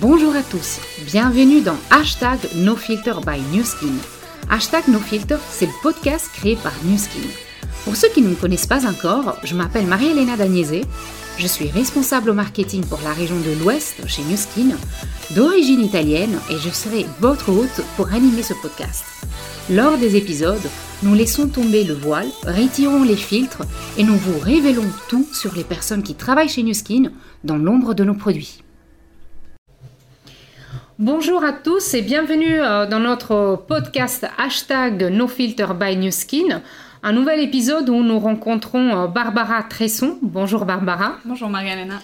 Bonjour à tous, bienvenue dans Hashtag NoFilter by NewSkin. Hashtag NoFilter, c'est le podcast créé par NewSkin. Pour ceux qui ne me connaissent pas encore, je m'appelle Marie-Hélène Dagnese, je suis responsable au marketing pour la région de l'Ouest chez NewSkin, d'origine italienne et je serai votre hôte pour animer ce podcast. Lors des épisodes, nous laissons tomber le voile, retirons les filtres et nous vous révélons tout sur les personnes qui travaillent chez NewSkin dans l'ombre de nos produits. Bonjour à tous et bienvenue euh, dans notre podcast hashtag NoFilter. Un nouvel épisode où nous rencontrons euh, Barbara Tresson. Bonjour Barbara. Bonjour Maria-Léna.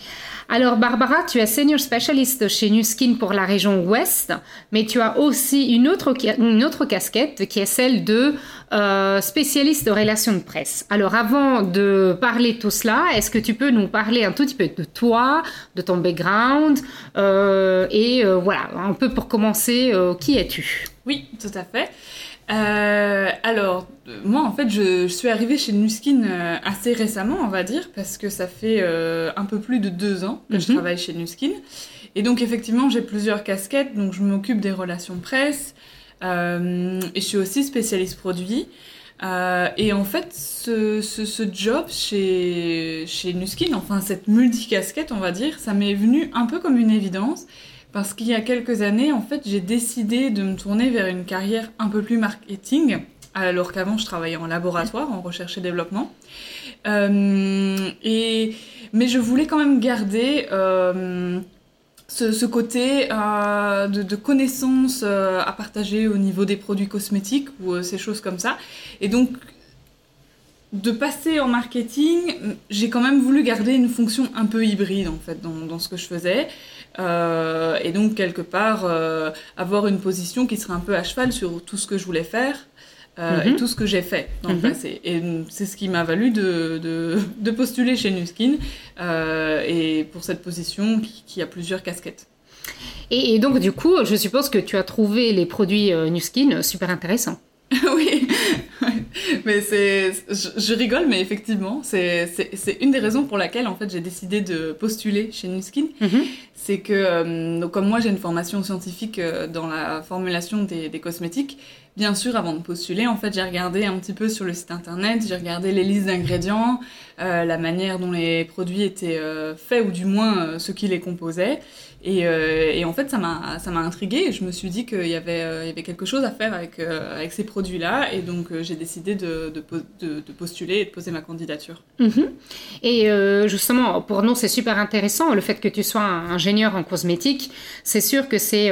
Alors Barbara, tu es senior spécialiste chez NewSkin pour la région ouest, mais tu as aussi une autre, une autre casquette qui est celle de euh, spécialiste de relations de presse. Alors avant de parler de tout cela, est-ce que tu peux nous parler un tout petit peu de toi, de ton background euh, et euh, voilà, un peu pour commencer, qui es-tu? Oui, tout à fait. Euh, alors, moi, en fait, je, suis arrivée chez Nuskin euh, assez récemment, on va dire, parce que ça fait euh, un peu plus de deux ans que je mhm. travaille chez Nuskin. Et donc, effectivement, j'ai plusieurs casquettes. Donc, je m'occupe des relations presse et je suis aussi spécialiste produit. et en fait, ce, ce, job chez, chez Nuskin, enfin, cette multicasquette, on va dire, ça m'est venu un peu comme une évidence parce qu'il y a quelques années, en fait, j'ai décidé de me tourner vers une carrière un peu plus marketing, alors qu'avant, je travaillais en laboratoire, en recherche et développement. Euh, et, mais je voulais quand même garder euh, ce, côté euh, de, connaissances à partager au niveau des produits cosmétiques ou ces choses comme ça. Et donc, de passer en marketing, j'ai quand même voulu garder une fonction un peu hybride en fait dans ce que je faisais. Euh, et donc, quelque part, euh, avoir une position qui serait un peu à cheval sur tout ce que je voulais faire. Euh, et mhm. tout ce que j'ai fait dans le mhm. passé. Et c'est ce qui m'a valu de, de, de, postuler chez Nuskin et pour cette position qui, a plusieurs casquettes. Et, donc, du coup, je suppose que tu as trouvé les produits Nuskin super intéressants. oui, mais c'est, je, rigole, mais effectivement, c'est une des raisons pour laquelle en fait j'ai décidé de postuler chez Nuskin. Mhm. C'est que, euh, donc, comme moi j'ai une formation scientifique euh, dans la formulation des, des, cosmétiques, bien sûr, avant de postuler, en fait, j'ai regardé un petit peu sur le site internet, j'ai regardé les listes d'ingrédients, euh, la manière dont les produits étaient faits ou du moins ce qui les composait. Et, euh, et, en fait, ça m'a, ça m'a intriguée. Je me suis dit qu'il y avait, euh, y avait quelque chose à faire avec, euh, avec ces produits-là. Et donc, j'ai décidé de, de, postuler et de poser ma candidature. Mhm. Et justement, pour nous, c'est super intéressant le fait que tu sois ingénieur en cosmétique. C'est sûr que c'est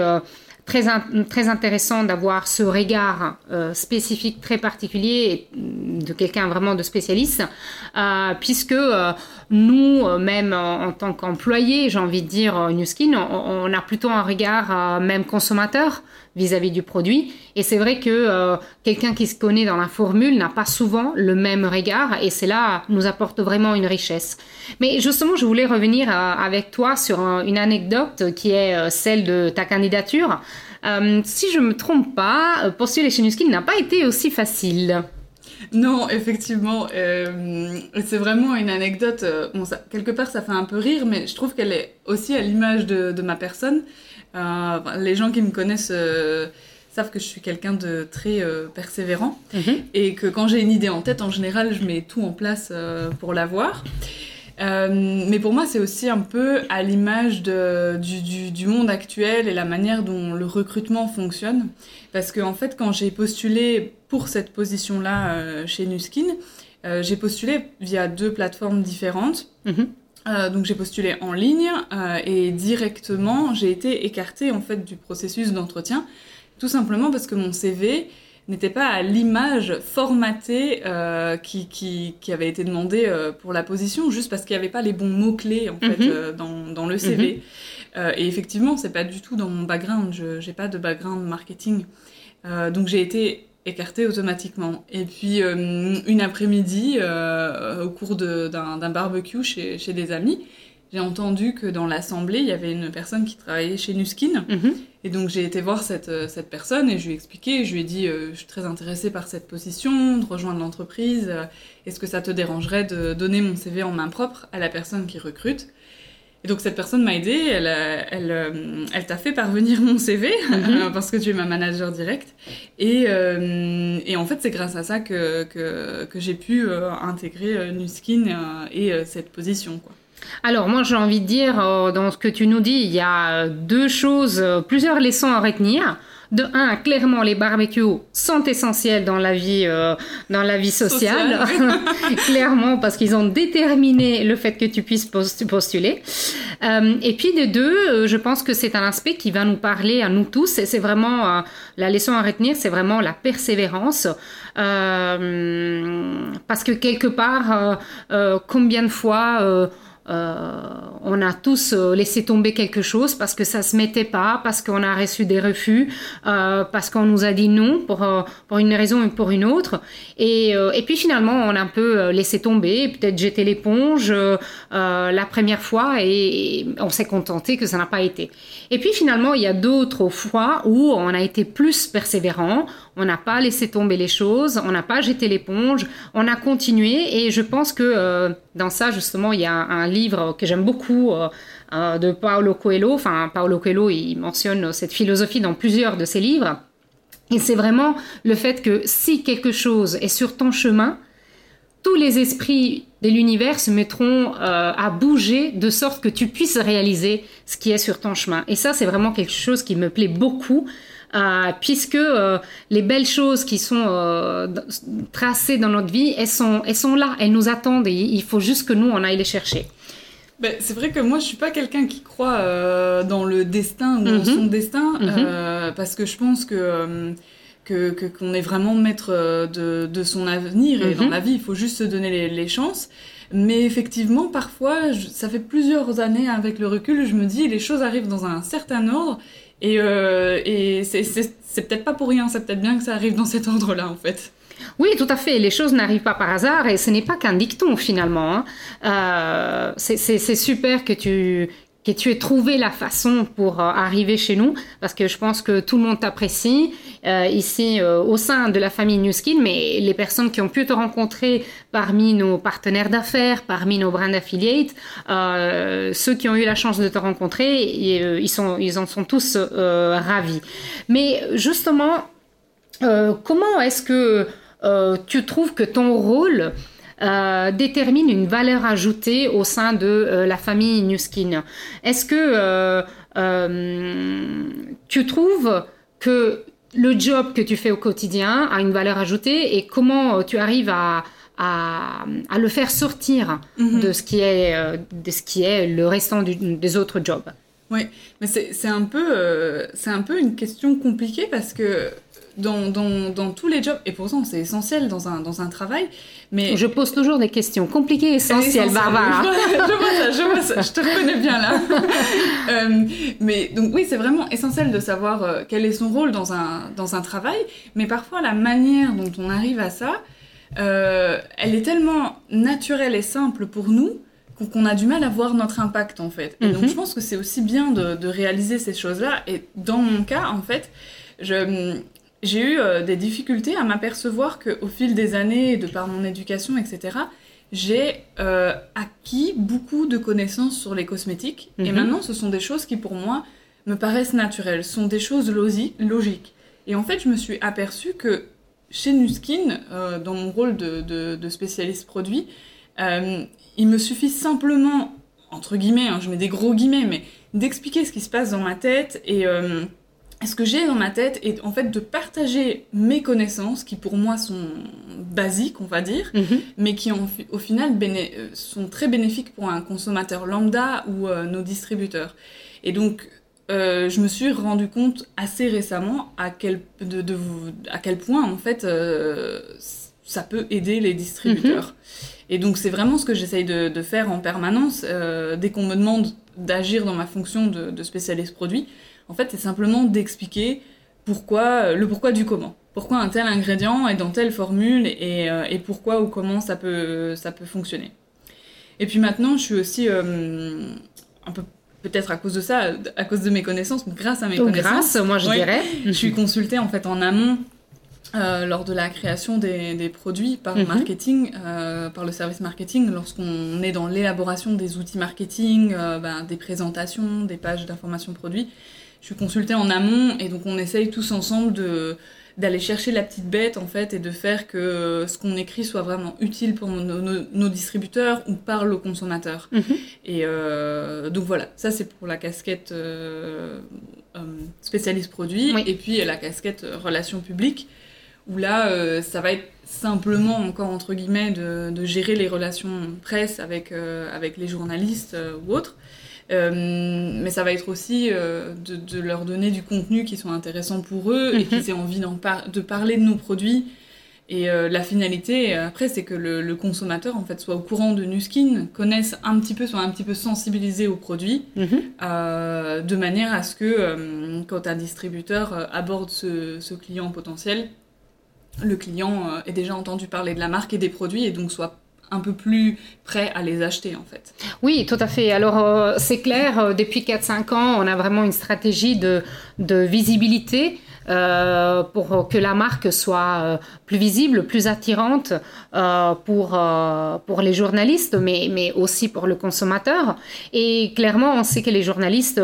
très, très intéressant d'avoir ce regard spécifique très particulier de quelqu'un vraiment de spécialiste, puisque nous, même en, tant qu'employés, j'ai envie de dire, Newskin, on, on, a plutôt un regard même consommateur vis-à-vis du produit. Et c'est vrai que quelqu'un qui se connaît dans la formule n'a pas souvent le même regard, et c'est là nous apporte vraiment une richesse. Mais justement, je voulais revenir avec toi sur une anecdote qui est celle de ta candidature. Euh, si je me trompe pas, euh, postuler chez Nuskin n'a pas été aussi facile. Non, effectivement, euh, c'est vraiment une anecdote. bon, ça, quelque part, ça fait un peu rire, mais je trouve qu'elle est aussi à l'image de, ma personne. les gens qui me connaissent savent que je suis quelqu'un de très persévérant mhm. et que quand j'ai une idée en tête, en général, je mets tout en place pour l'avoir. Euh, mais pour moi, c'est aussi un peu à l'image du, du, du, monde actuel et la manière dont le recrutement fonctionne. Parce qu'en en fait, quand j'ai postulé pour cette position-là euh, chez Nuskin, euh, j'ai postulé via deux plateformes différentes. Mhm. Euh, donc j'ai postulé en ligne et directement j'ai été écartée en fait du processus d'entretien, tout simplement parce que mon CV n'était pas à l'image formatée euh, qui, qui, qui, avait été demandée euh, pour la position, juste parce qu'il n'y avait pas les bons mots-clés en fait, mhm. euh, dans, dans, le CV. Mhm. Et effectivement, c'est pas du tout dans mon background, je n'ai pas de background marketing. donc j'ai été écartée automatiquement. Et puis une après-midi, au cours d'un barbecue chez, chez des amis, j'ai entendu que dans l'assemblée, il y avait une personne qui travaillait chez Nuskin. Mhm. Et donc j'ai été voir cette, euh, cette personne et je lui ai expliqué, je lui ai dit, euh, je suis très intéressée par cette position, de rejoindre l'entreprise. Euh, est-ce que ça te dérangerait de donner mon CV en main propre à la personne qui recrute? Et donc cette personne m'a aidée, elle, elle, elle t'a fait parvenir mon CV mhm. parce que tu es ma manager direct. Et, et en fait, c'est grâce à ça que, que, que j'ai pu intégrer Nuskin et cette position. Quoi. Alors moi j'ai envie de dire, dans ce que tu nous dis, il y a deux choses, plusieurs leçons à retenir. De un, clairement, les barbecues sont essentiels dans la vie, euh, dans la vie sociale. clairement, parce qu'ils ont déterminé le fait que tu puisses postuler. Euh, et puis de deux, euh, je pense que c'est un aspect qui va nous parler à nous tous. Et c'est vraiment la leçon à retenir, c'est vraiment la persévérance. parce que quelque part, combien de fois euh, on a tous euh, laissé tomber quelque chose parce que ça se mettait pas, parce qu'on a reçu des refus, euh, parce qu'on nous a dit non pour, pour une raison ou pour une autre. Et, et puis finalement, on a un peu laissé tomber, peut-être jeté l'éponge la première fois et, on s'est contenté que ça n'a pas été. Et puis finalement, il y a d'autres fois où on a été plus persévérant, on n'a pas laissé tomber les choses, on n'a pas jeté l'éponge, on a continué et je pense que dans ça, justement, il y a un livre que j'aime beaucoup euh, euh, de Paolo Coelho. Enfin, Paolo Coelho, il mentionne cette philosophie dans plusieurs de ses livres. Et c'est vraiment le fait que si quelque chose est sur ton chemin, tous les esprits de l'univers se mettront euh, à bouger de sorte que tu puisses réaliser ce qui est sur ton chemin. Et ça, c'est vraiment quelque chose qui me plaît beaucoup. Puisque les belles choses qui sont tracées dans notre vie, elles sont, elles sont là, elles nous attendent et il faut juste que nous, on aille les chercher. Ben, c'est vrai que moi, je suis pas quelqu'un qui croit euh, dans le destin ou dans mhm. son destin, mhm. euh, parce que je pense que euh, que qu'on est vraiment maître de, de son avenir et dans mhm. la vie, il faut juste se donner les, les chances. Mais effectivement, parfois, ça fait plusieurs années avec le recul, je me dis les choses arrivent dans un certain ordre et, et c'est peut-être pas pour rien, c'est peut-être bien que ça arrive dans cet ordre-là en fait. Oui, tout à fait. Les choses n'arrivent pas par hasard et ce n'est pas qu'un dicton finalement. Hein. Euh, c'est super que tu que tu aies trouvé la façon pour euh, arriver chez nous, parce que je pense que tout le monde t'apprécie euh, ici au sein de la famille Newskin, mais les personnes qui ont pu te rencontrer parmi nos partenaires d'affaires, parmi nos brand affiliates, ceux qui ont eu la chance de te rencontrer, ils, ils en sont tous ravis. Mais justement, comment est-ce que euh, tu trouves que ton rôle euh, détermine une valeur ajoutée au sein de euh, la famille Newskin. Est-ce que tu trouves que le job que tu fais au quotidien a une valeur ajoutée et comment tu arrives à, le faire sortir mhm. de, ce qui est, de ce qui est le restant des autres jobs? Oui, mais c'est un, peu, c'est un peu une question compliquée parce que dans, dans, dans, tous les jobs, et pourtant c'est essentiel dans un, dans un travail, mais... Je pose toujours des questions compliquées et essentielles, Barbara. je vois ça, je vois ça, je te reconnais bien là. Euh, mais donc oui, c'est vraiment essentiel de savoir euh, quel est son rôle dans un, dans un travail, mais parfois la manière dont on arrive à ça, euh, elle est tellement naturelle et simple pour nous qu'on a du mal à voir notre impact en fait. Et donc mhm. je pense que c'est aussi bien de, de réaliser ces choses-là, et dans mon cas en fait, je, j'ai eu euh, des difficultés à m'apercevoir qu'au fil des années, de par mon éducation, etc., j'ai euh, acquis beaucoup de connaissances sur les cosmétiques. Et mhm. maintenant, ce sont des choses qui, pour moi, me paraissent naturelles, sont des choses logiques. Et en fait, je me suis aperçue que chez Nuskin, euh, dans mon rôle de, spécialiste produit, il me suffit simplement, entre guillemets, hein, je mets des gros guillemets, mais d'expliquer ce qui se passe dans ma tête et ce que j'ai dans ma tête est en fait de partager mes connaissances qui pour moi sont basiques, on va dire, mhm. mais qui au final euh, sont très bénéfiques pour un consommateur lambda ou euh, nos distributeurs. Et donc, euh, je me suis rendu compte assez récemment à quel, de, à quel point en fait ça peut aider les distributeurs. Mhm. Et donc c'est vraiment ce que j'essaye de, faire en permanence dès qu'on me demande d'agir dans ma fonction de, de spécialiste produit en fait, c'est simplement d'expliquer pourquoi, le pourquoi du comment. Pourquoi un tel ingrédient est dans telle formule et, euh, et pourquoi ou comment ça peut, ça peut fonctionner. Et puis maintenant, je suis aussi euh, un peu peut-être à cause de ça, à cause de mes connaissances, grâce à mes connaissances. Grâce, moi je dirais. Je suis consultée en fait en amont lors de la création des, produits par le mhm. marketing, par le service marketing, lorsqu'on est dans l'élaboration des outils marketing, ben, des présentations, des pages d'information produits, je suis consultée en amont et donc on essaye tous ensemble de d'aller chercher la petite bête en fait et de faire que ce qu'on écrit soit vraiment utile pour nos, distributeurs ou parle aux consommateurs. Mhm. Et euh, donc voilà, ça c'est pour la casquette euh, euh, spécialiste produit et puis la casquette relations publiques où là ça va être simplement encore entre guillemets de, de gérer les relations presse avec, avec les journalistes ou autres. Euh, mais ça va être aussi euh, de, de, leur donner du contenu qui soit intéressant pour eux et qu'ils mhm. aient envie de parler de nos produits. Et euh, la finalité, après, c'est que le, le, consommateur, en fait, soit au courant de Nuskin, connaisse un petit peu, soit un petit peu sensibilisé aux produits, mhm. de manière à ce que, quand un distributeur aborde ce, ce, client potentiel, le client ait déjà entendu parler de la marque et des produits et donc soit un peu plus prêt à les acheter en fait. Oui, tout à fait. Alors euh, c'est clair, euh, depuis 4-5 ans, on a vraiment une stratégie de visibilité euh, pour que la marque soit euh, plus visible, plus attirante euh, pour, pour les journalistes, mais, mais aussi pour le consommateur. Et clairement, on sait que les journalistes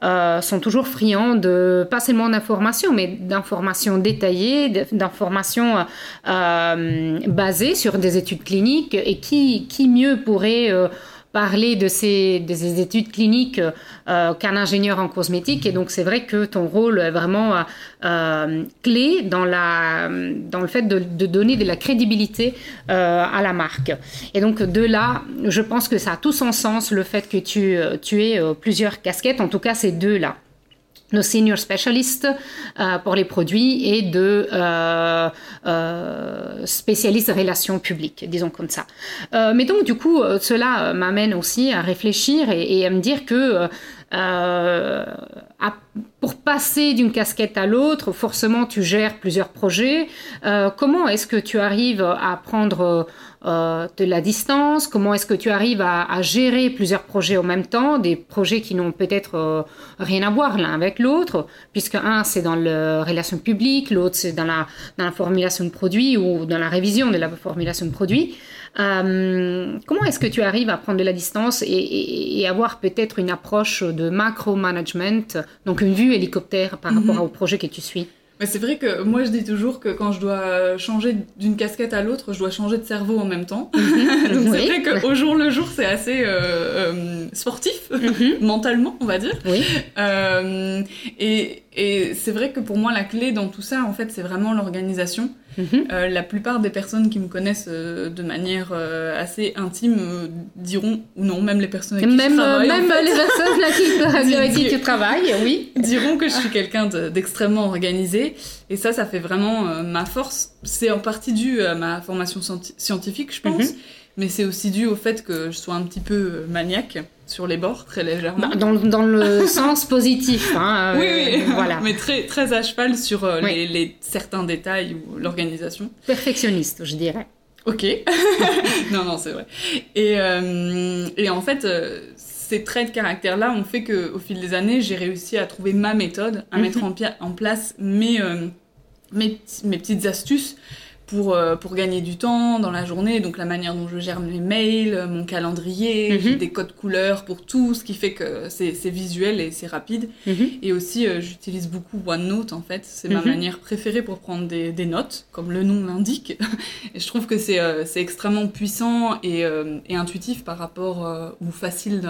sont toujours friands de pas seulement d'informations, mais d'informations détaillées, d'informations basées sur des études cliniques. Et qui, qui mieux pourrait parler de ces, des études cliniques euh, qu'un ingénieur en cosmétique. Et donc, c'est vrai que ton rôle est vraiment euh, euh, clé dans, la, dans le fait de, de donner de la crédibilité à la marque. Et donc, de là, je pense que ça a tout son sens, le fait que tu, tu aies plusieurs casquettes, en tout cas ces deux-là nos senior specialists euh, pour les produits et de euh, euh, spécialistes relations publiques, disons comme ça. mais donc du coup, cela m'amène aussi à réfléchir et, à me dire que pour passer d'une casquette à l'autre, forcément tu gères plusieurs projets. comment est-ce que tu arrives à prendre euh, de la distance Comment est-ce que tu arrives à, gérer plusieurs projets en même temps, des projets qui n'ont peut-être euh, rien à voir l'un avec l'autre, puisque un c'est dans la relation publique, l'autre c'est dans la, dans la formulation de produits ou dans la révision de la formulation de produits. Euh, comment est-ce que tu arrives à prendre de la distance et, avoir peut-être une approche de macro-management, donc une vue hélicoptère par rapport mhm. au projet que tu suis? Mais c'est vrai que moi je dis toujours que quand je dois changer d'une casquette à l'autre, je dois changer de cerveau en même temps. Mhm. Donc c'est vrai qu'au jour le jour c'est assez euh, euh, sportif, mhm. mentalement on va dire. Oui. Euh, et, et c'est vrai que pour moi la clé dans tout ça en fait c'est vraiment l'organisation. Mhm. Euh, la plupart des personnes qui me connaissent euh, de manière euh, assez intime diront, ou non, même les personnes avec qui même, je travaille. Même les personnes avec qui tu travailles, oui. Diront que je suis quelqu'un d'extrêmement organisé. Et ça, ça fait vraiment ma force. C'est en partie dû à ma formation scientifique, je pense. Mhm. Mais c'est aussi dû au fait que je sois un petit peu maniaque sur les bords, très légèrement. Bah, dans, dans, le sens positif, hein, oui, oui. voilà. Mais très, très à cheval sur euh, les, certains détails ou l'organisation. Perfectionniste, je dirais. Ok. non, non, c'est vrai. Et, euh, et en fait, euh, ces traits de caractère-là ont fait qu'au fil des années, j'ai réussi à trouver ma méthode, à mettre mhm. en, en, place mes, mes, mes petites astuces pour, euh, pour gagner du temps dans la journée, donc la manière dont je gère mes mails, euh, mon calendrier, mhm. des codes couleurs pour tout, ce qui fait que c'est visuel et c'est rapide. Mhm. Et aussi, euh, j'utilise beaucoup OneNote en fait, c'est ma mhm. manière préférée pour prendre des, des notes, comme le nom l'indique. et je trouve que c'est extrêmement puissant et, et, intuitif par rapport, ou facile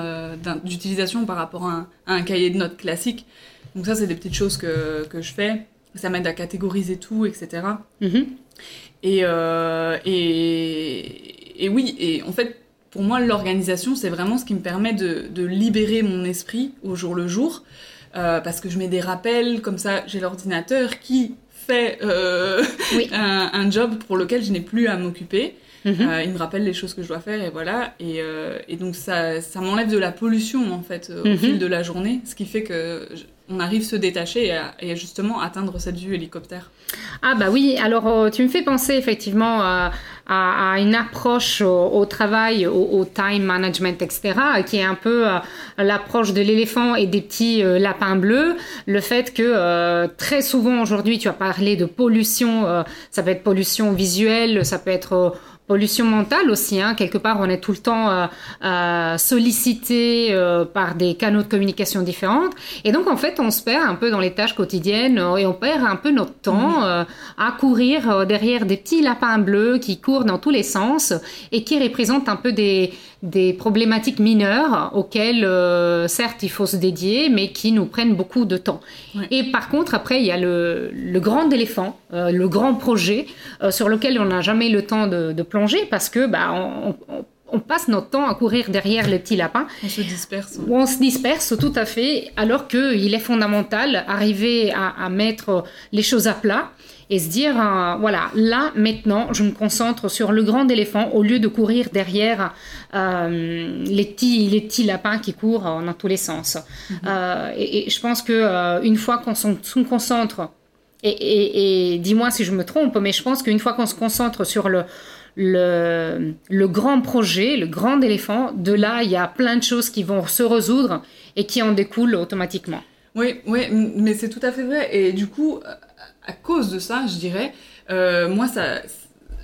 d'utilisation par rapport à un, à un, cahier de notes classique. Donc ça, c'est des petites choses que, que je fais. Ça m'aide à catégoriser tout, etc. Euh, et, et, oui, et en fait, pour moi, l'organisation, c'est vraiment ce qui me permet de, libérer mon esprit au jour le jour. Euh, parce que je mets des rappels, comme ça, j'ai l'ordinateur qui fait euh, un, job pour lequel je n'ai plus à m'occuper. Mhm. il me rappelle les choses que je dois faire et voilà. Et, donc ça, ça m'enlève de la pollution en fait au mhm. fil de la journée, ce qui fait que on arrive à se détacher et, à, justement atteindre cette vue hélicoptère. Ah bah oui, alors euh, tu me fais penser effectivement à, une approche au, travail, au, time management, etc., qui est un peu l'approche de l'éléphant et des petits lapins bleus. Le fait que très souvent aujourd'hui, tu as parlé de pollution, ça peut être pollution visuelle, ça peut être pollution mentale aussi. Hein. Quelque part, on est tout le temps euh, euh, sollicité euh, par des canaux de communication différents. Et donc, en fait, on se perd un peu dans les tâches quotidiennes et on perd un peu notre temps mmh. à courir derrière des petits lapins bleus qui courent dans tous les sens et qui représentent un peu des, des problématiques mineures auxquelles, euh, certes, il faut se dédier, mais qui nous prennent beaucoup de temps. Et par contre, après, il y a le, grand éléphant, euh, le grand projet, euh, sur lequel on n'a jamais le temps de, plonger parce que bah, on, passe notre temps à courir derrière les petits lapins. On se disperse. On se disperse, tout à fait, alors qu'il est fondamental d'arriver à, mettre les choses à plat et se dire, euh, voilà, là, maintenant, je me concentre sur le grand éléphant au lieu de courir derrière euh, les, petits, les petits lapins qui courent dans tous les sens. Mhm. Euh, et, je pense que une fois qu'on se concentre, et, dis-moi si je me trompe, mais je pense qu'une fois qu'on se concentre sur le, le, le, grand projet, le grand éléphant, de là, il y a plein de choses qui vont se résoudre et qui en découlent automatiquement. Oui, oui, mais c'est tout à fait vrai. Et du coup, à cause de ça, je dirais, euh, moi, ça,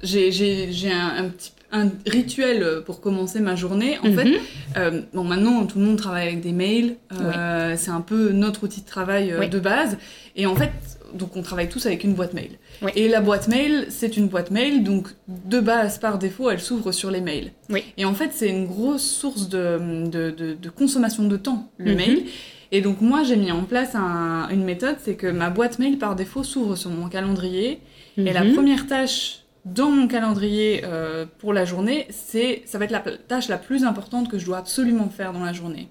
j'ai un, un, petit un rituel pour commencer ma journée. En fait, mhm. euh, bon, maintenant, tout le monde travaille avec des mails. Euh, c'est un peu notre outil de travail de base. Et en fait, donc on travaille tous avec une boîte mail. Et la boîte mail, c'est une boîte mail, donc de base, par défaut, elle s'ouvre sur les mails. Et en fait, c'est une grosse source de, de, de, consommation de temps, le mhm. mail. Et donc moi, j'ai mis en place une méthode, c'est que ma boîte mail par défaut s'ouvre sur mon calendrier. Et la mhm. première tâche dans mon calendrier euh, pour la journée, c'est ça va être la tâche la plus importante que je dois absolument faire dans la journée.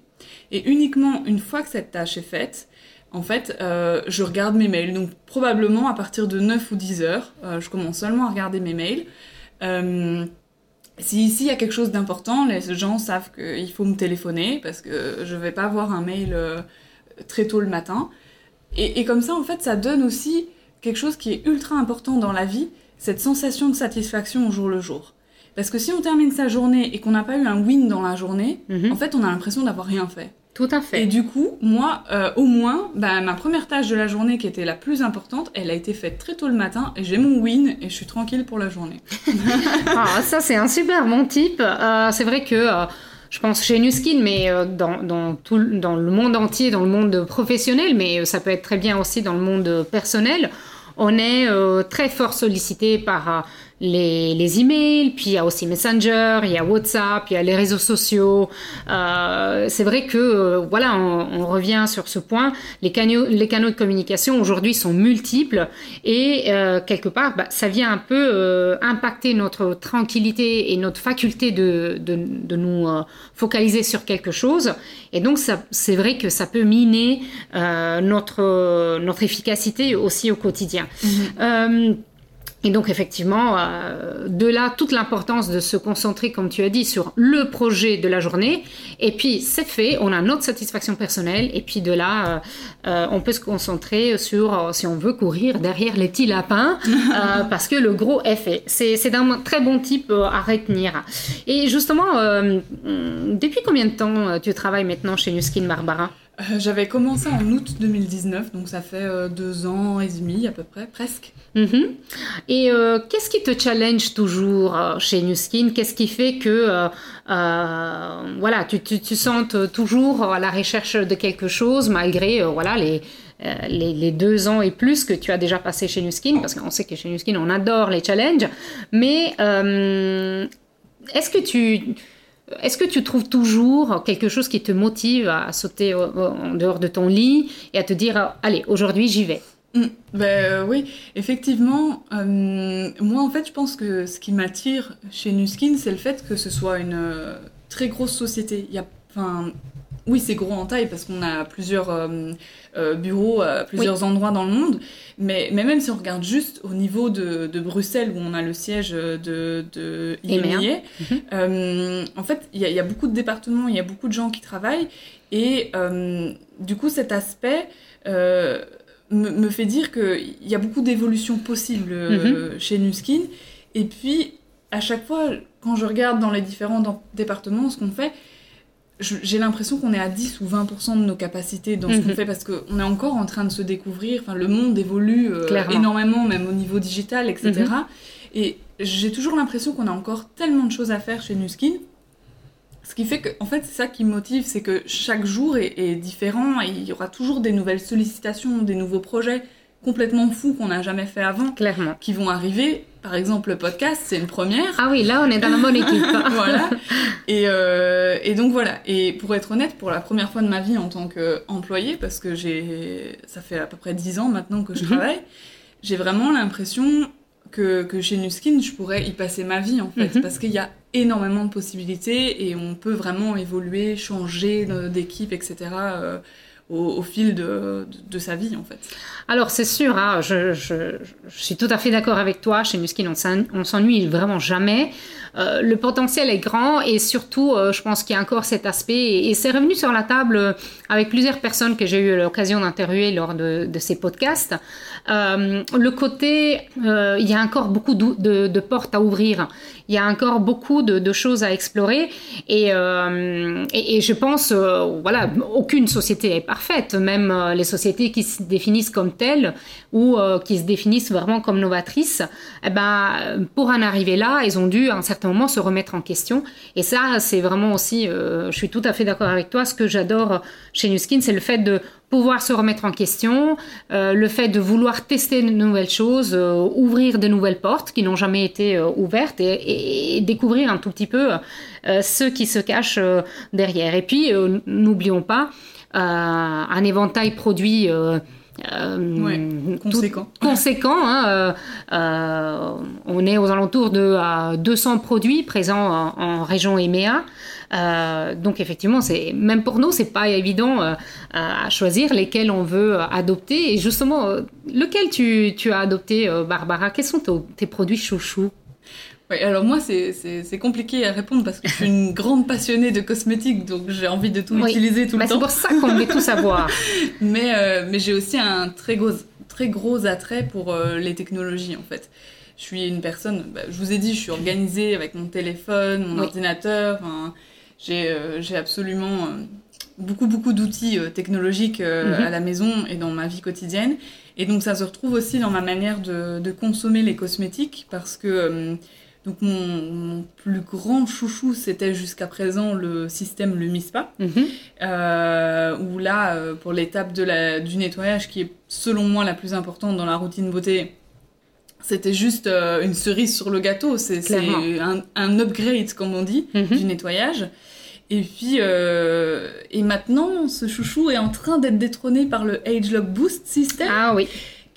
Et uniquement une fois que cette tâche est faite, en fait, euh, je regarde mes mails. Donc probablement à partir de 9 ou 10 heures, euh, je commence seulement à regarder mes mails. Si ici il y a quelque chose d'important, les gens savent qu'il faut me téléphoner parce que je vais pas avoir un mail euh, très tôt le matin. Et, comme ça, en fait, ça donne aussi quelque chose qui est ultra important dans la vie, cette sensation de satisfaction au jour le jour. Parce que si on termine sa journée et qu'on n'a pas eu un win dans la journée, mhm. en fait, on a l'impression d'avoir rien fait. Tout à fait. Et du coup, moi, euh, au moins, bah, ma première tâche de la journée qui était la plus importante, elle a été faite très tôt le matin et j'ai mon win et je suis tranquille pour la journée. ah, ça, c'est un super bon type. Euh, c'est vrai que. Euh, je pense chez Nuskin, mais dans, dans, tout, dans le monde entier, dans le monde professionnel, mais ça peut être très bien aussi dans le monde personnel, on est très fort sollicité par les, les emails, puis il y a aussi Messenger, il y a WhatsApp, il y a les réseaux sociaux. Euh, c'est vrai que, euh, voilà, on, revient sur ce point. Les canaux, les canaux de communication aujourd'hui sont multiples et euh, quelque part, bah, ça vient un peu impacter notre tranquillité et notre faculté de, de, de nous focaliser sur quelque chose. Et donc, c'est vrai que ça peut miner notre, notre efficacité aussi au quotidien. Mm-hmm. Et donc effectivement, euh, de là toute l'importance de se concentrer, comme tu as dit, sur le projet de la journée. Et puis c'est fait, on a notre satisfaction personnelle. Et puis de là, euh, euh, on peut se concentrer sur, si on veut, courir derrière les petits lapins, parce que le gros est fait. C'est d'un très bon type à retenir. Et justement, depuis combien de temps tu travailles maintenant chez Nuskin Barbara? Euh, j'avais commencé en août 2019, donc ça fait euh, deux ans et demi à peu près, presque. Mhm. Et euh, qu'est-ce qui te challenge toujours chez Newskin Qu'est-ce qui fait que voilà, tu, tu, tu, toujours à la recherche de quelque chose malgré voilà, les, les, les, deux ans et plus que tu as déjà passé chez Newskin Parce qu'on sait que chez Newskin, on adore les challenges. Mais est-ce que tu est-ce que tu trouves toujours quelque chose qui te motive à sauter en dehors de ton lit et à te dire allez aujourd'hui j'y vais? Mm. ben, oui, effectivement. Euh, moi, en fait, je pense que ce qui m'attire chez Nuskin, c'est le fait que ce soit une euh, très grosse société. Il y a, oui, c'est gros en taille parce qu'on a plusieurs euh, euh, bureaux à plusieurs endroits dans le monde. Mais, mais, même si on regarde juste au niveau de, de Bruxelles, où on a le siège de, de mhm. euh, en fait, il y, y, a beaucoup de départements, il y a beaucoup de gens qui travaillent. Et du coup, cet aspect me, me, fait dire qu'il y a beaucoup d'évolutions possibles mhm. chez Nuskin. Et puis, à chaque fois, quand je regarde dans les différents départements ce qu'on fait, j'ai l'impression qu'on est à 10 ou 20% de nos capacités dans ce qu'on mhm. fait parce qu'on est encore en train de se découvrir. Enfin, le monde évolue euh, énormément, même au niveau digital, etc. Et j'ai toujours l'impression qu'on a encore tellement de choses à faire chez Nuskin. Ce qui fait que, en fait, c'est ça qui me motive, c'est que chaque jour est, est, différent et il y aura toujours des nouvelles sollicitations, des nouveaux projets complètement fous qu'on n'a jamais fait avant. Clairement. Qui vont arriver. Par exemple, le podcast, c'est une première. Ah oui, là, on est dans la bonne équipe. voilà. Et, euh, et, donc voilà. Et pour être honnête, pour la première fois de ma vie en tant qu'employée, parce que j'ai, ça fait à peu près 10 ans maintenant que je mhm. travaille, j'ai vraiment l'impression que, que, chez Nuskin, je pourrais y passer ma vie en fait, mhm. parce qu'il y a énormément de possibilités et on peut vraiment évoluer, changer d'équipe, etc. Euh, au, fil de, sa vie en fait. Alors c'est sûr, hein, je, suis tout à fait d'accord avec toi, chez Nuskin on s'ennuie vraiment jamais. Euh, le potentiel est grand et surtout, euh, je pense qu'il y a encore cet aspect, et, c'est revenu sur la table euh, avec plusieurs personnes que j'ai eu l'occasion d'interviewer lors de, ces podcasts. le côté, il y a encore beaucoup de, portes à ouvrir, il y a encore beaucoup de, choses à explorer, et je pense, voilà, aucune société est parfaite, même les sociétés qui se définissent comme telles ou qui se définissent vraiment comme novatrices, eh ben, pour en arriver là, ils ont dû un certain moment se remettre en question. Et ça, c'est vraiment aussi, euh, je suis tout à fait d'accord avec toi, ce que j'adore chez Nuskin, c'est le fait de pouvoir se remettre en question, euh, le fait de vouloir tester de nouvelles choses, euh, ouvrir de nouvelles portes qui n'ont jamais été ouvertes et, découvrir un tout petit peu ce qui se cache derrière. Et puis, n'oublions pas, un éventail produit euh, conséquent. conséquent. Hein, euh, euh, on est aux alentours de 200 produits présents en, région EMEA. donc effectivement, c'est même pour nous, c'est pas évident à choisir lesquels on veut adopter. Et justement, lequel tu, tu as adopté, Barbara? Quels sont tes produits chouchous? Alors moi, c'est compliqué à répondre parce que je suis une grande passionnée de cosmétiques, donc j'ai envie de tout utiliser tout le bah, temps. C'est pour ça qu'on veut tout savoir. mais euh, mais j'ai aussi un très gros, très gros attrait pour euh, les technologies, en fait. Je suis une personne, bah, je vous ai dit, je suis organisée avec mon téléphone, mon ordinateur. Euh, j'ai absolument beaucoup, beaucoup d'outils technologiques mhm. à la maison et dans ma vie quotidienne. Et donc ça se retrouve aussi dans ma manière de, de consommer les cosmétiques parce que donc mon, plus grand chouchou, c'était jusqu'à présent le système le MISPA, euh, où là, euh, pour l'étape du nettoyage, qui est selon moi la plus importante dans la routine beauté, c'était juste euh, une cerise sur le gâteau, c'est un, upgrade, comme on dit, mhm. du nettoyage. Et puis, et maintenant, ce chouchou est en train d'être détrôné par le Age Lock Boost System. Ah oui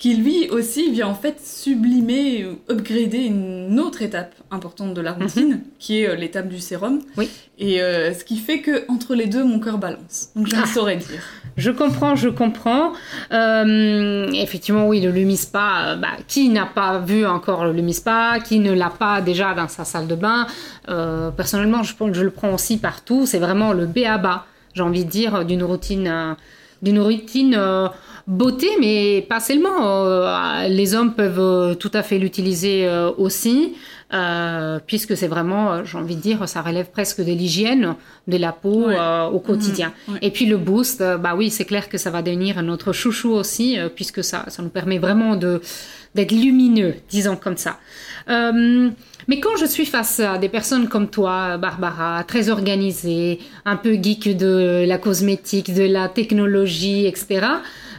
qui lui aussi vient en fait sublimer ou upgrader une autre étape importante de la mhm. routine, qui est euh, l'étape du sérum. Oui. Et euh, ce qui fait que entre les deux, mon cœur balance. Donc je ne ah. saurais dire. Je comprends, je comprends. Euh, effectivement, oui, le Lumispa, bah, qui n'a pas vu encore le Lumispa, qui ne l'a pas déjà dans sa salle de bain, personnellement, je, je le prends aussi partout. C'est vraiment le B à bas, j'ai envie de dire, d'une routine, d'une routine beauté, mais pas seulement. Euh, les hommes peuvent euh, tout à fait l'utiliser euh, aussi, puisque c'est vraiment, j'ai envie de dire, ça relève presque de l'hygiène de la peau au quotidien. Mhm, Et puis le boost, bah oui, c'est clair que ça va devenir notre chouchou aussi, puisque ça, ça nous permet vraiment de d'être lumineux, disons comme ça. Mais quand je suis face à des personnes comme toi, Barbara, très organisées, un peu geek de la cosmétique, de la technologie, etc.,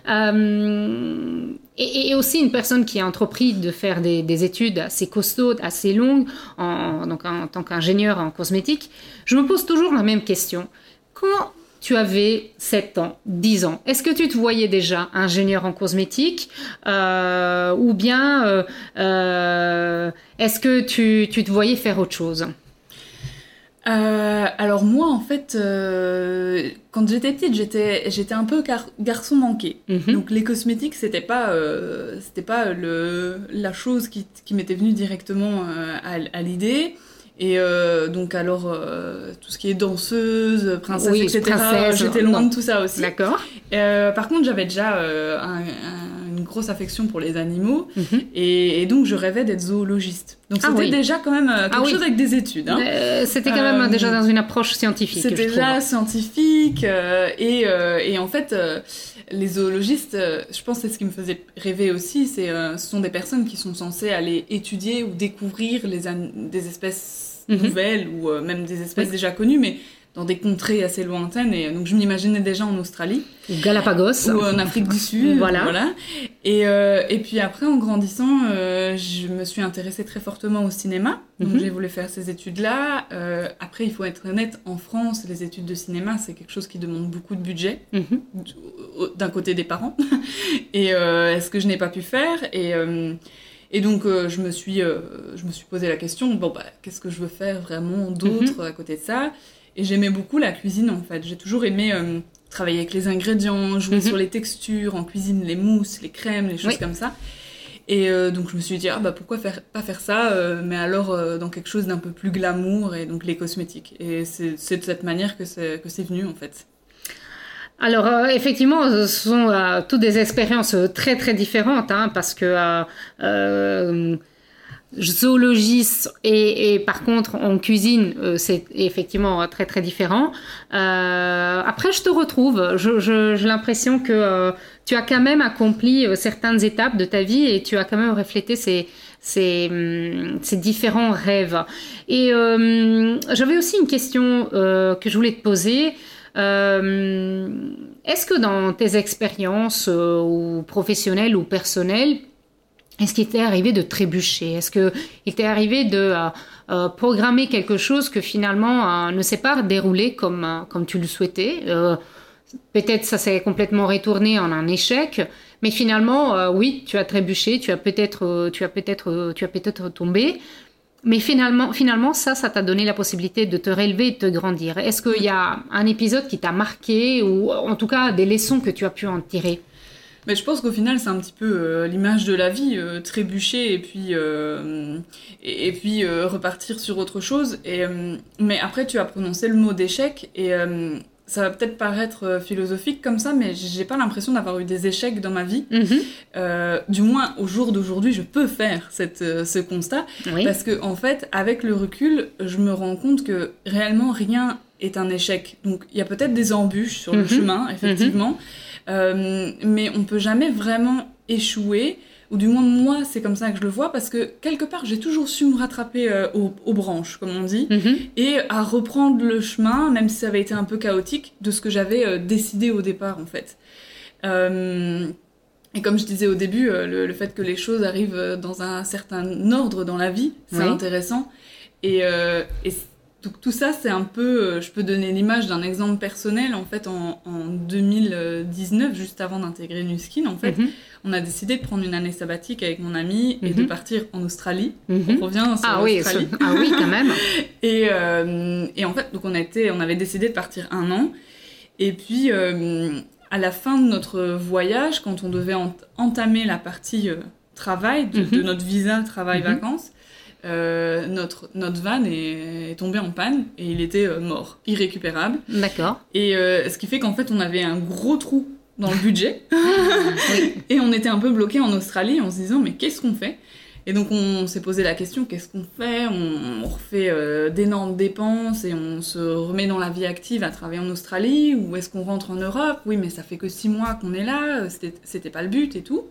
euh, et, aussi une personne qui a entrepris de faire des, études assez costaudes, assez longues, en, tant qu'ingénieur en cosmétique, je me pose toujours la même question. Quand tu avais 7 ans, 10 ans, est-ce que tu te voyais déjà ingénieur en cosmétique euh, ou bien euh, est-ce que tu te voyais faire autre chose? Euh, alors moi en fait euh, quand j'étais petite j'étais j'étais un peu garçon manqué mhm. donc les cosmétiques c'était pas euh, c'était pas le la chose qui, qui m'était venue directement à, à l'idée et donc alors tout ce qui est danseuse princesse etc j'étais loin de tout ça aussi d'accord par contre j'avais déjà un, une grosse affection pour les animaux. Mhm. Et, donc, je rêvais d'être zoologiste. Donc, Ah c'était oui. déjà quand même euh, quelque Ah oui. chose avec des études. hein. Euh, C'était quand même Euh, déjà dans une approche scientifique. C'était là scientifique euh, et, euh, et en fait euh, les zoologistes, euh, je pense que c'est ce qui me faisait rêver aussi, c'est euh, ce sont des personnes qui sont censées aller étudier ou découvrir les des espèces Mhm. nouvelles ou euh, même des espèces Oui. déjà connues, mais dans des contrées assez lointaines. Et euh, donc je m'imaginais déjà en Australie Ou Galapagos. ou en Afrique du Sud. Voilà. Et, euh, et puis après, en grandissant, euh, je me suis intéressée très fortement au cinéma. Donc Mhm. j'ai voulu faire ces études-là. Euh, après, il faut être honnête, en France, les études de cinéma, c'est quelque chose qui demande beaucoup de budget, Mhm. d'un côté des parents. et ce que je n'ai pas pu faire? Et, et donc, euh, je, me suis, euh, je me suis posé la question, bon, bah, qu'est-ce que je veux faire vraiment d'autre à côté de ça? Et j'aimais beaucoup la cuisine, en fait. J'ai toujours aimé euh, travailler avec les ingrédients, jouer Mhm. sur les textures, en cuisine, les mousses, les crèmes, les choses Oui. comme ça. Et euh, donc, je me suis dit, ah, bah, pourquoi faire, pas faire ça, euh, mais alors euh, dans quelque chose d'un peu plus glamour, et donc les cosmétiques. Et c'est de cette manière que c'est que c'est venu, en fait. Alors effectivement, ce sont toutes des expériences très très différentes, hein, parce que zoologiste et, et par contre en cuisine, euh, c'est effectivement très très différent. Euh, après, je te retrouve. J'ai l'impression que euh, tu as quand même accompli euh, certaines étapes de ta vie et tu as quand même reflété ces ces, hum, ces différents rêves. Et euh, j'avais aussi une question euh, que je voulais te poser. Est-ce que dans tes expériences ou professionnelles ou personnelles, est-ce qu'il t'est arrivé de trébucher? Est-ce qu'il t'est arrivé de euh, euh, programmer quelque chose que finalement euh, ne s'est pas déroulé comme, comme tu le souhaitais? Peut-être ça s'est complètement retourné en un échec, mais finalement, oui, tu as trébuché, tu as peut-être, tu as peut-être, tu as peut-être tombé, mais finalement, finalement, ça, ça t'a donné la possibilité de te relever et de te grandir. Est-ce qu'il y a un épisode qui t'a marqué ou en tout cas des leçons que tu as pu en tirer? Mais je pense qu'au final, c'est un petit peu euh, l'image de la vie, euh, trébucher et puis, euh, et, et puis repartir sur autre chose. Et, mais après, tu as prononcé le mot d'échec et ça va peut-être paraître philosophique comme ça, mais j'ai pas l'impression d'avoir eu des échecs dans ma vie. Mhm. Euh, du moins, au jour d'aujourd'hui, je peux faire cette, ce constat. Oui. Parce que, en fait, avec le recul, je me rends compte que réellement rien est un échec. Donc, il y a peut-être des embûches sur le Mhm. chemin, effectivement, Euh, mais on peut jamais vraiment échouer. Ou du moins, moi, c'est comme ça que je le vois, parce que quelque part, j'ai toujours su me rattraper euh, aux, aux branches, comme on dit, Mhm. et à reprendre le chemin, même si ça avait été un peu chaotique, de ce que j'avais euh, décidé au départ, en fait. Et comme je disais au début, le, le fait que les choses arrivent dans un certain ordre dans la vie, c'est Oui. intéressant. Et, et donc tout ça, c'est un peu, euh, je peux donner l'image d'un exemple personnel. En fait, en, en 2019, juste avant d'intégrer Nuskin, en fait, Mhm. on a décidé de prendre une année sabbatique avec mon ami et de Mhm. partir en Australie. Mhm. On revient sur Ah oui, l'Australie. ce- ah oui, quand même. Et, euh, et en fait, donc on, on avait décidé de partir un an. Et puis, euh, à la fin de notre voyage, quand on devait ent- entamer la partie euh, travail de, de notre visa travail-vacances. Euh, notre, notre van est, est tombé en panne et il était euh, mort, irrécupérable. D'accord. Et euh, ce qui fait qu'en fait, on avait un gros trou dans le budget. Oui. Et on était un peu bloqué en Australie en se disant mais qu'est-ce qu'on fait? Et donc on s'est posé la question qu'est-ce qu'on fait? On, on refait euh, d'énormes dépenses et on se remet dans la vie active à travailler en Australie ou est-ce qu'on rentre en Europe? Oui mais ça fait que six mois qu'on est là, c'était- c'était pas le but et tout.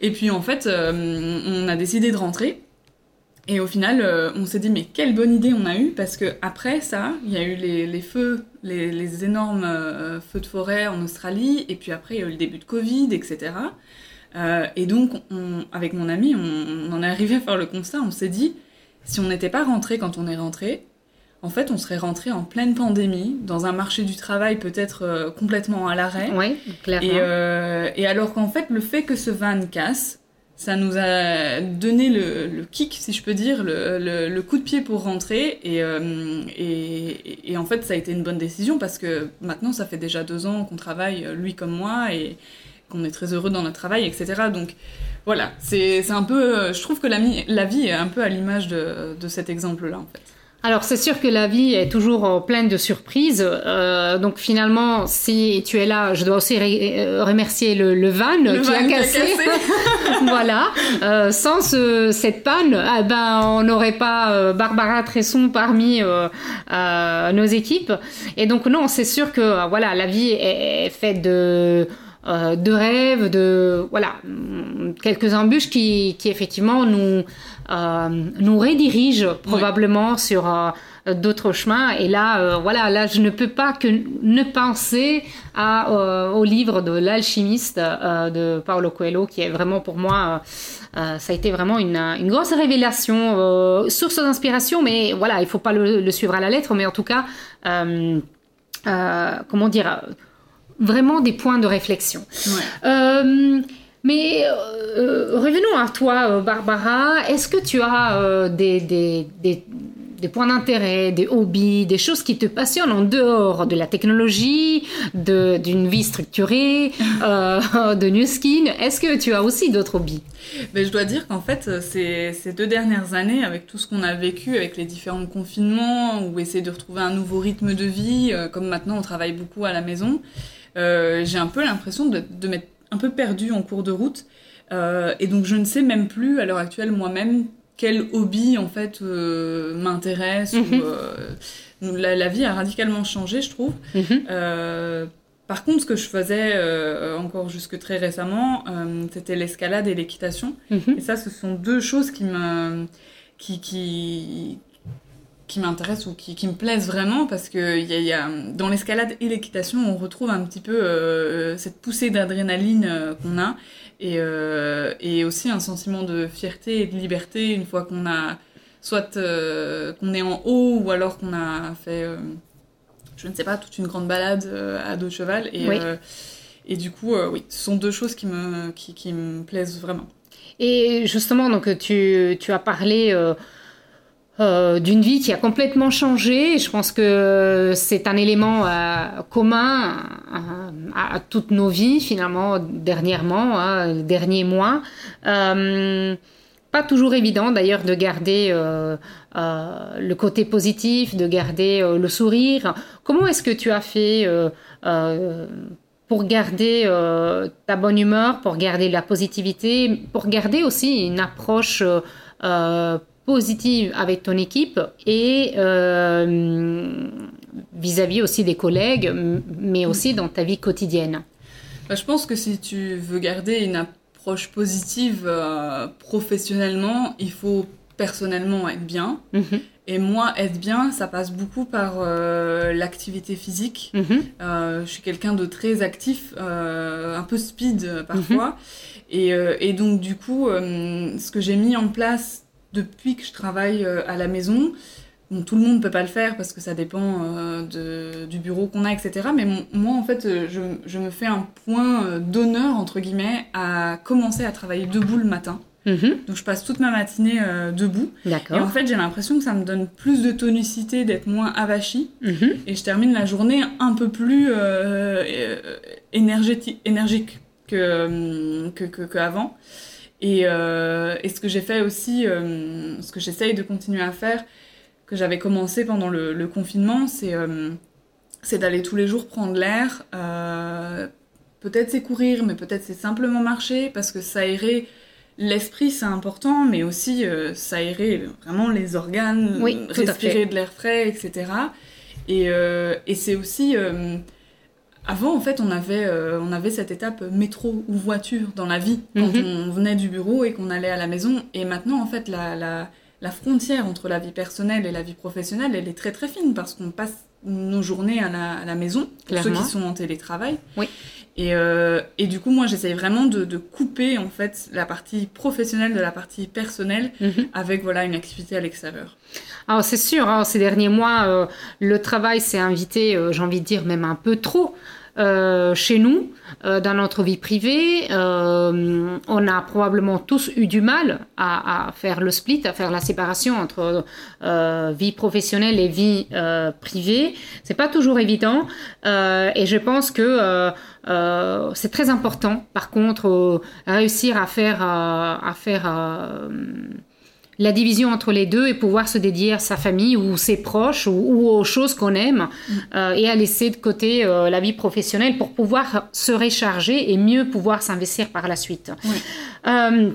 Et puis en fait euh, on a décidé de rentrer. Et au final, euh, on s'est dit, mais quelle bonne idée on a eue, parce que après ça, il y a eu les, les feux, les, les énormes euh, feux de forêt en Australie, et puis après, il y a eu le début de Covid, etc. Euh, et donc, on- avec mon ami, on, on en est arrivé à faire le constat, on s'est dit, si on n'était pas rentré quand on est rentré, en fait, on serait rentré en pleine pandémie, dans un marché du travail peut-être complètement à l'arrêt. Oui, clairement. Et, et alors qu'en fait, le fait que ce van casse, ça nous a donné le, le kick, si je peux dire, le, le- le coup de pied pour rentrer. Et, euh, et, et en fait, ça a été une bonne décision parce que maintenant, ça fait déjà deux ans qu'on travaille, euh, lui comme moi, et qu'on est très heureux dans notre travail, etc. Donc voilà, c'est un peu. euh, Je trouve que la, la vie est un peu à l'image de, de cet exemple-là, en fait. Alors c'est sûr que la vie est toujours euh, pleine de surprises. Euh, donc finalement, si tu es là, je dois aussi euh, remercier le, le van qui a cassé. voilà. sans cette panne, eh ben on n'aurait pas Barbara Tresson parmi nos équipes. Et donc non, c'est sûr que voilà, la vie est faite de de rêves, de voilà quelques embûches qui, qui effectivement nous euh, nous redirige probablement sur euh, d'autres chemins. Et là, euh, voilà, là, je ne peux pas que ne penser à, au livre de l'alchimiste de Paolo Coelho, qui est vraiment pour moi, ça a été vraiment une, une grosse révélation, source d'inspiration, mais voilà, il faut pas le, suivre à la lettre, mais en tout cas, comment dire, vraiment des points de réflexion. Mais euh, euh, revenons à toi, euh, Barbara. Est-ce que tu as des, des, des, des, points d'intérêt, des hobbies, des choses qui te passionnent en dehors de la technologie, d'une vie structurée, de New Skin? Est-ce que tu as aussi d'autres hobbies? Mais Je dois dire qu'en fait, ces, ces, deux dernières années, avec tout ce qu'on a vécu, avec les différents confinements, ou essayer de retrouver un nouveau rythme de vie, comme maintenant on travaille beaucoup à la maison, j'ai un peu l'impression de, de mettre un peu perdu en cours de route. Euh, et donc je ne sais même plus à l'heure actuelle moi-même quel hobby en fait euh, m'intéresse. Mhm. Euh, la, vie a radicalement changé, je trouve. Mhm. par contre, ce que je faisais encore jusque très récemment, c'était l'escalade et l'équitation. Mhm. Et ça, ce sont deux choses qui me qui, qui, qui m'intéressent ou qui, qui, me plaisent vraiment parce que y a, y a, dans l'escalade et l'équitation, on retrouve un petit peu euh, cette poussée d'adrénaline euh, qu'on a et, euh, et, aussi un sentiment de fierté et de liberté une fois qu'on a soit qu'on est en haut ou alors qu'on a fait, je ne sais pas, toute une grande balade à dos de cheval et, et du coup, oui, ce sont deux choses qui me, qui, qui me plaisent vraiment. Et justement, donc tu, tu as parlé euh, d'une vie qui a complètement changé. Je pense que c'est un élément euh, commun à, toutes nos vies finalement dernièrement, hein, derniers mois. Euh, pas toujours évident d'ailleurs de garder le côté positif, de garder le sourire. Comment est-ce que tu as fait pour garder ta bonne humeur, pour garder la positivité, pour garder aussi une approche positive avec ton équipe et euh, vis-à-vis aussi des collègues, mais aussi dans ta vie quotidienne bah, Je pense que si tu veux garder une approche positive euh, professionnellement, il faut personnellement être bien. Mhm. Et moi, être bien, ça passe beaucoup par euh, l'activité physique. Mhm. je suis quelqu'un de très actif, un peu speed parfois. Mhm. Et, et, donc, du coup, ce que j'ai mis en place depuis que je travaille euh, à la maison, Bon, tout le monde ne peut pas le faire parce que ça dépend euh, de, du bureau qu'on a, etc. Mais moi, en fait, euh, je, je, me fais un point d'honneur, entre guillemets, à commencer à travailler debout le matin. Mhm. Donc, je passe toute ma matinée debout. Et en fait, j'ai l'impression que ça me donne plus de tonicité, d'être moins avachie. Mhm. Et je termine la journée un peu plus énergétique, énergique que, que, que, que avant. Et, euh, et ce que j'ai fait aussi, euh, ce que j'essaye de continuer à faire, que j'avais commencé pendant le, le confinement, c'est euh, c'est d'aller tous les jours prendre l'air. Peut-être c'est courir, mais peut-être c'est simplement marcher, parce que irait l'esprit, c'est important, mais aussi irait vraiment les organes, oui, respirer de l'air frais, etc. Et, et c'est aussi avant, en fait, on avait, euh, on avait cette étape métro ou voiture dans la vie quand mhm. on venait du bureau et qu'on allait à la maison. Et maintenant, en fait, la, la, la, frontière entre la vie personnelle et la vie professionnelle, elle est très très fine parce qu'on passe nos journées à la, à la maison, pour ceux qui sont en télétravail. Oui. Et, euh, et du coup, moi, j'essaye vraiment de, de, couper en fait la partie professionnelle de la partie personnelle mhm. avec voilà une activité à l'extérieur. Alors c'est sûr, hein, ces derniers mois, euh, le travail s'est invité, j'ai envie de dire même un peu trop. Euh, chez nous, euh, dans notre vie privée, euh, on a probablement tous eu du mal à, à, faire le split, à faire la séparation entre euh, vie professionnelle et vie euh, privée. C'est pas toujours évident, et je pense que c'est très important. Par contre, réussir à faire à faire la division entre les deux et pouvoir se dédier à sa famille ou ses proches ou, aux choses qu'on aime euh, et à laisser de côté euh, la vie professionnelle pour pouvoir se recharger et mieux pouvoir s'investir par la suite. Euh,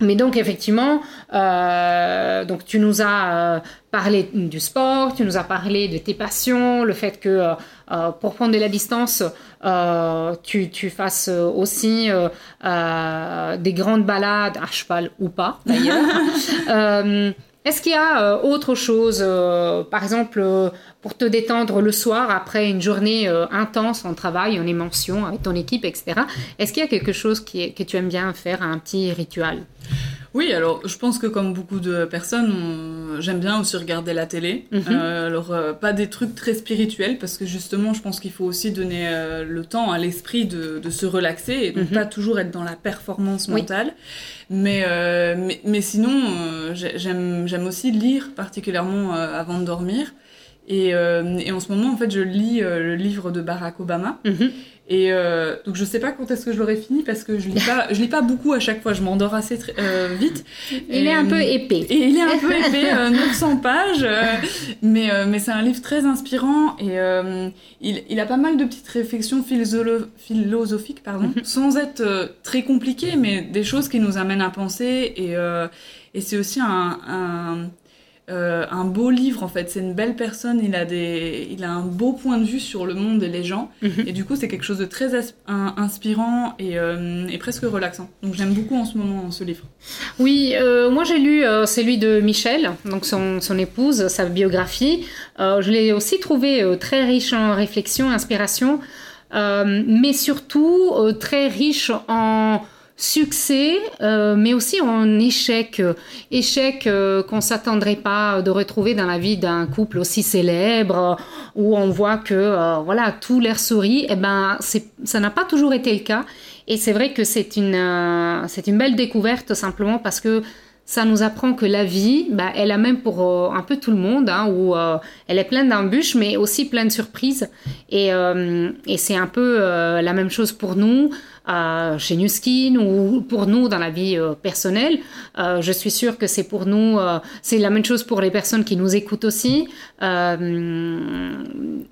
mais donc effectivement, donc tu nous as parlé du sport, tu nous as parlé de tes passions, le fait que pour prendre de la distance, tu, tu, fasses aussi des grandes balades à cheval ou pas d'ailleurs. Est-ce qu'il y a autre chose, par exemple, pour te détendre le soir après une journée intense en travail, en émotion, avec ton équipe, etc. Est-ce qu'il y a quelque chose qui que tu aimes bien faire, un petit rituel oui, alors je pense que comme beaucoup de personnes, j'aime bien aussi regarder la télé. Mhm. Euh, alors euh, pas des trucs très spirituels parce que justement, je pense qu'il faut aussi donner euh, le temps à l'esprit de, se relaxer et donc mhm. pas toujours être dans la performance mentale. Mais, mais, sinon, j'aime aussi lire particulièrement avant de dormir. Et, et, en ce moment, en fait, je lis le livre de Barack Obama. Mhm. Et euh, donc je sais pas quand est-ce que je l'aurai fini parce que je lis pas, je lis pas beaucoup à chaque fois, je m'endors assez euh, vite. Il est un peu épais. Et il est un peu épais, 900 euh, pages, mais mais c'est un livre très inspirant et il, il, a pas mal de petites réflexions philosophiques, pardon, mhm. sans être très compliquées, mais des choses qui nous amènent à penser et et c'est aussi un, un euh, un beau livre en fait. C'est une belle personne, il a, des, il a un beau point de vue sur le monde et les gens. Mhm. Et du coup, c'est quelque chose de très inspirant euh, et, presque relaxant. Donc j'aime beaucoup en ce moment ce livre. Oui, euh, moi j'ai lu celui de Michel, donc son, son épouse, sa biographie. je l'ai aussi trouvé très riche en réflexion, inspiration, mais surtout très riche en succès, euh, mais aussi en échec. Échec euh, qu'on s'attendrait pas de retrouver dans la vie d'un couple aussi célèbre, où on voit que euh, voilà tout l'air sourit. Eh ben, ça n'a pas toujours été le cas. Et c'est vrai que c'est une, c'est une belle découverte simplement parce que ça nous apprend que la vie, bah, elle a même pour un peu tout le monde, hein, où elle est pleine d'embûches, mais aussi pleine de surprises. Et, et c'est un peu la même chose pour nous chez Newskin ou pour nous dans la vie euh, personnelle. Euh, je suis sûre que c'est pour nous, euh, c'est la même chose pour les personnes qui nous écoutent aussi. Et,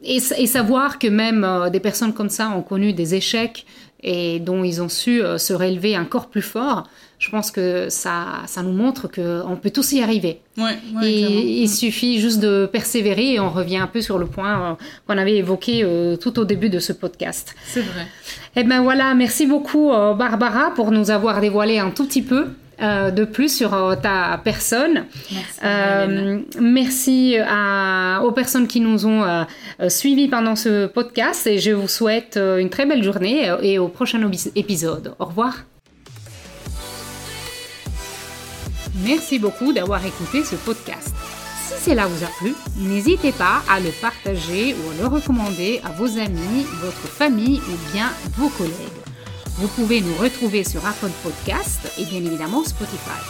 et, savoir que même des personnes comme ça ont connu des échecs et dont ils ont su se relever encore plus fort, je pense que ça, ça nous montre qu'on peut tous y arriver. Ouais, il suffit juste de persévérer et on revient un peu sur le point qu'on avait évoqué tout au début de ce podcast. C'est vrai. Eh bien voilà, merci beaucoup euh, Barbara pour nous avoir dévoilé un tout petit peu euh, de plus sur euh, ta personne. Merci, merci aux personnes qui nous ont suivis pendant ce podcast et je vous souhaite une très belle journée et au prochain épisode. Au revoir. Merci beaucoup d'avoir écouté ce podcast. Si cela vous a plu, n'hésitez pas à le partager ou à le recommander à vos amis, votre famille ou bien vos collègues. Vous pouvez nous retrouver sur Apple Podcast et bien évidemment Spotify.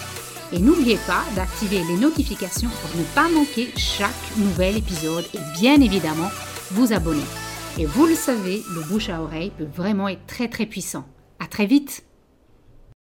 Et n'oubliez pas d'activer les notifications pour ne pas manquer chaque nouvel épisode et bien évidemment vous abonner. Et vous le savez, le bouche à oreille peut vraiment être très très puissant. À très vite